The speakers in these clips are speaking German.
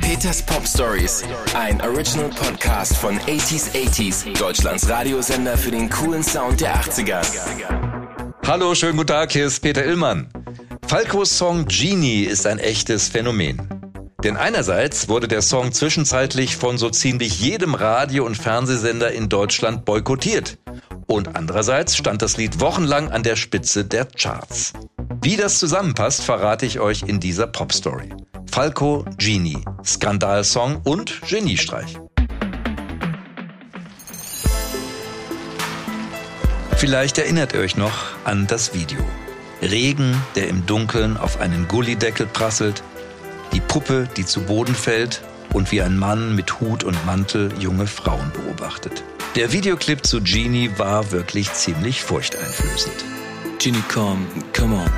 Peters Pop Stories, ein Original Podcast von 80s 80s, Deutschlands Radiosender für den coolen Sound der 80er. Hallo, schönen guten Tag, hier ist Peter Illmann. Falcos Song Genie ist ein echtes Phänomen. Denn einerseits wurde der Song zwischenzeitlich von so ziemlich jedem Radio- und Fernsehsender in Deutschland boykottiert. Und andererseits stand das Lied wochenlang an der Spitze der Charts. Wie das zusammenpasst, verrate ich euch in dieser Pop-Story. Falco Genie, Skandalsong und Geniestreich. Vielleicht erinnert ihr euch noch an das Video. Regen, der im Dunkeln auf einen Gullideckel prasselt, die Puppe, die zu Boden fällt und wie ein Mann mit Hut und Mantel junge Frauen beobachtet. Der Videoclip zu Genie war wirklich ziemlich furchteinflößend. Genie, komm, come on.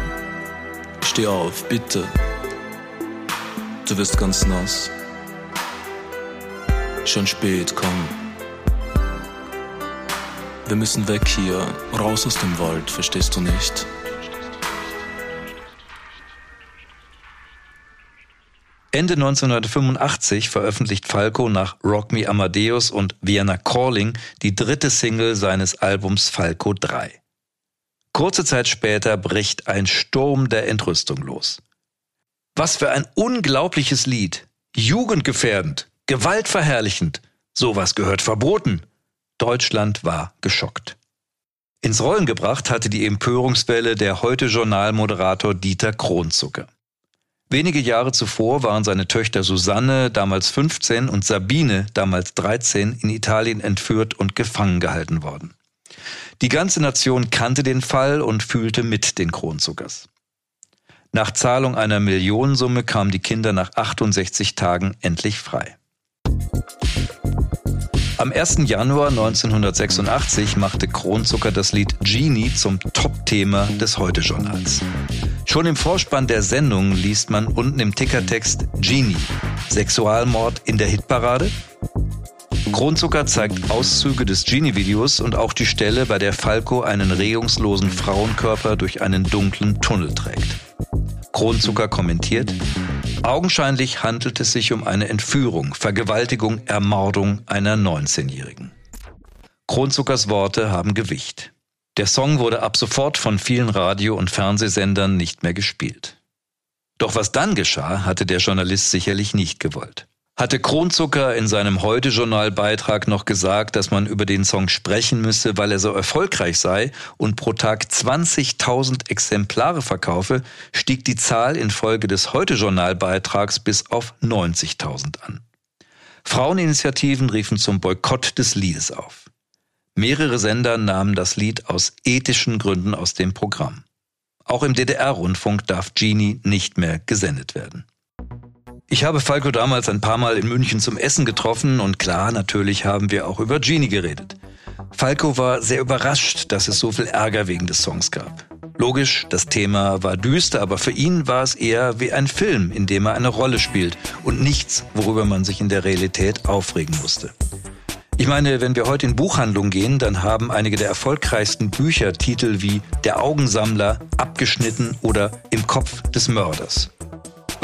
Steh auf, bitte. Du wirst ganz nass. Schon spät, komm. Wir müssen weg hier, raus aus dem Wald, verstehst du nicht? Ende 1985 veröffentlicht Falco nach Rock Me Amadeus und Vienna Calling die dritte Single seines Albums Falco 3. Kurze Zeit später bricht ein Sturm der Entrüstung los. Was für ein unglaubliches Lied. Jugendgefährdend, gewaltverherrlichend. Sowas gehört verboten. Deutschland war geschockt. Ins Rollen gebracht hatte die Empörungswelle der heute Journalmoderator Dieter Kronzucker. Wenige Jahre zuvor waren seine Töchter Susanne, damals 15, und Sabine, damals 13, in Italien entführt und gefangen gehalten worden. Die ganze Nation kannte den Fall und fühlte mit den Kronzuckers. Nach Zahlung einer Millionensumme kamen die Kinder nach 68 Tagen endlich frei. Am 1. Januar 1986 machte Kronzucker das Lied Genie zum Top-Thema des Heute-Journals. Schon im Vorspann der Sendung liest man unten im Tickertext Genie, Sexualmord in der Hitparade? Kronzucker zeigt Auszüge des Genie-Videos und auch die Stelle, bei der Falco einen regungslosen Frauenkörper durch einen dunklen Tunnel trägt. Kronzucker kommentiert, augenscheinlich handelt es sich um eine Entführung, Vergewaltigung, Ermordung einer 19-Jährigen. Kronzuckers Worte haben Gewicht. Der Song wurde ab sofort von vielen Radio- und Fernsehsendern nicht mehr gespielt. Doch was dann geschah, hatte der Journalist sicherlich nicht gewollt hatte Kronzucker in seinem Heute-Journal-Beitrag noch gesagt, dass man über den Song sprechen müsse, weil er so erfolgreich sei und pro Tag 20.000 Exemplare verkaufe, stieg die Zahl infolge des Heute-Journal-Beitrags bis auf 90.000 an. Fraueninitiativen riefen zum Boykott des Liedes auf. Mehrere Sender nahmen das Lied aus ethischen Gründen aus dem Programm. Auch im DDR-Rundfunk darf Genie nicht mehr gesendet werden. Ich habe Falco damals ein paar Mal in München zum Essen getroffen und klar, natürlich haben wir auch über Genie geredet. Falco war sehr überrascht, dass es so viel Ärger wegen des Songs gab. Logisch, das Thema war düster, aber für ihn war es eher wie ein Film, in dem er eine Rolle spielt und nichts, worüber man sich in der Realität aufregen musste. Ich meine, wenn wir heute in Buchhandlungen gehen, dann haben einige der erfolgreichsten Bücher Titel wie Der Augensammler, Abgeschnitten oder Im Kopf des Mörders.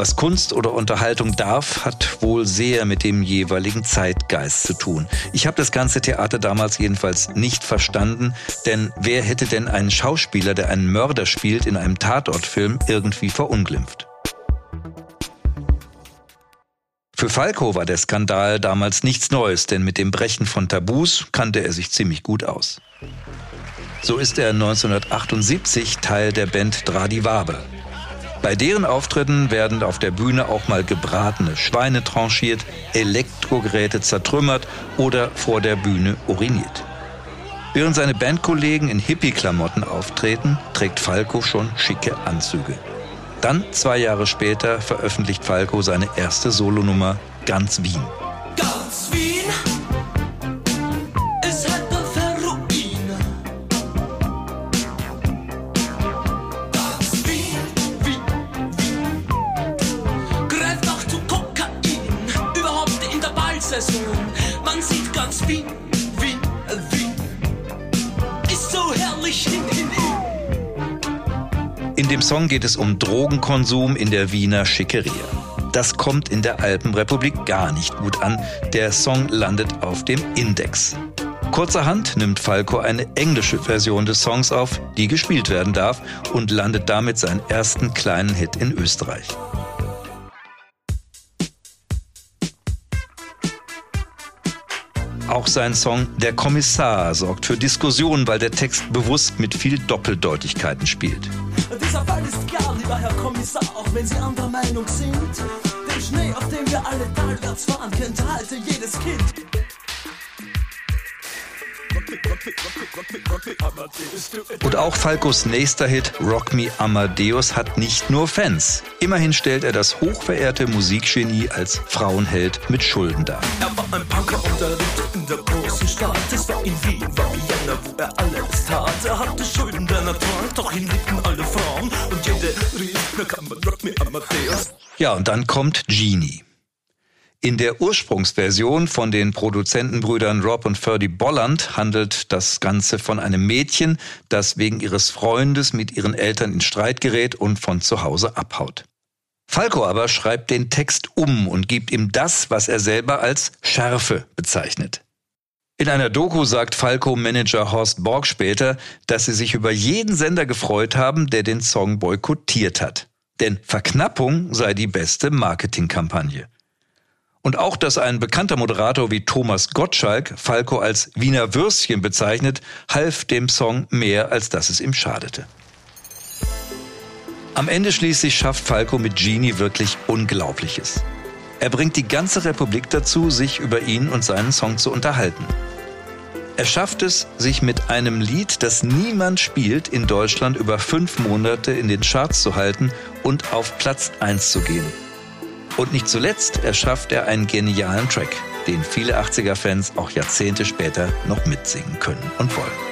Was Kunst oder Unterhaltung darf, hat wohl sehr mit dem jeweiligen Zeitgeist zu tun. Ich habe das ganze Theater damals jedenfalls nicht verstanden, denn wer hätte denn einen Schauspieler, der einen Mörder spielt, in einem Tatortfilm irgendwie verunglimpft? Für Falco war der Skandal damals nichts Neues, denn mit dem Brechen von Tabus kannte er sich ziemlich gut aus. So ist er 1978 Teil der Band Dradivabe. Bei deren Auftritten werden auf der Bühne auch mal gebratene Schweine tranchiert, Elektrogeräte zertrümmert oder vor der Bühne uriniert. Während seine Bandkollegen in Hippie-Klamotten auftreten, trägt Falco schon schicke Anzüge. Dann, zwei Jahre später, veröffentlicht Falco seine erste Solonummer Ganz Wien. Ganz Wien Wien, Wien, Wien. Ist so herrlich hin, hin, hin. In dem Song geht es um Drogenkonsum in der Wiener Schickeria. Das kommt in der Alpenrepublik gar nicht gut an. Der Song landet auf dem Index. Kurzerhand nimmt Falco eine englische Version des Songs auf, die gespielt werden darf und landet damit seinen ersten kleinen Hit in Österreich. Auch sein Song Der Kommissar sorgt für Diskussionen, weil der Text bewusst mit viel Doppeldeutigkeiten spielt. Dieser Fall ist klar, lieber Herr Kommissar, auch wenn Sie anderer Meinung sind. Den Schnee, auf dem wir alle talwärts fahren, kennt halte jedes Kind. Und auch Falcos nächster Hit Rock Me Amadeus hat nicht nur Fans. Immerhin stellt er das hochverehrte Musikgenie als Frauenheld mit Schulden dar. Er war ein Punker und er der großen Stadt. Es war in Wien, war Vienna, wo er alles tat. Er hatte Schulden der Natur, doch ihn liebten alle Frauen. Und jede rief, na kann man Rock Me Amadeus. Ja, und dann kommt Genie. In der Ursprungsversion von den Produzentenbrüdern Rob und Ferdy Bolland handelt das Ganze von einem Mädchen, das wegen ihres Freundes mit ihren Eltern in Streit gerät und von zu Hause abhaut. Falco aber schreibt den Text um und gibt ihm das, was er selber als Schärfe bezeichnet. In einer Doku sagt Falco-Manager Horst Borg später, dass sie sich über jeden Sender gefreut haben, der den Song boykottiert hat. Denn Verknappung sei die beste Marketingkampagne. Und auch, dass ein bekannter Moderator wie Thomas Gottschalk Falco als Wiener Würstchen bezeichnet, half dem Song mehr, als dass es ihm schadete. Am Ende schließlich schafft Falco mit Genie wirklich Unglaubliches. Er bringt die ganze Republik dazu, sich über ihn und seinen Song zu unterhalten. Er schafft es, sich mit einem Lied, das niemand spielt, in Deutschland über fünf Monate in den Charts zu halten und auf Platz 1 zu gehen. Und nicht zuletzt erschafft er einen genialen Track, den viele 80er-Fans auch Jahrzehnte später noch mitsingen können und wollen.